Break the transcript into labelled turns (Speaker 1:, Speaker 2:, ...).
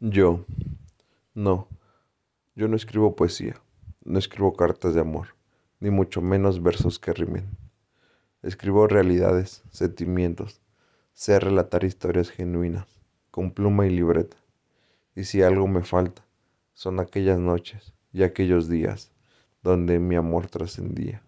Speaker 1: Yo. No. Yo no escribo poesía. No escribo cartas de amor. Ni mucho menos versos que rimen. Escribo realidades, sentimientos. Sé relatar historias genuinas, con pluma y libreta. Y si algo me falta, son aquellas noches y aquellos días donde mi amor trascendía.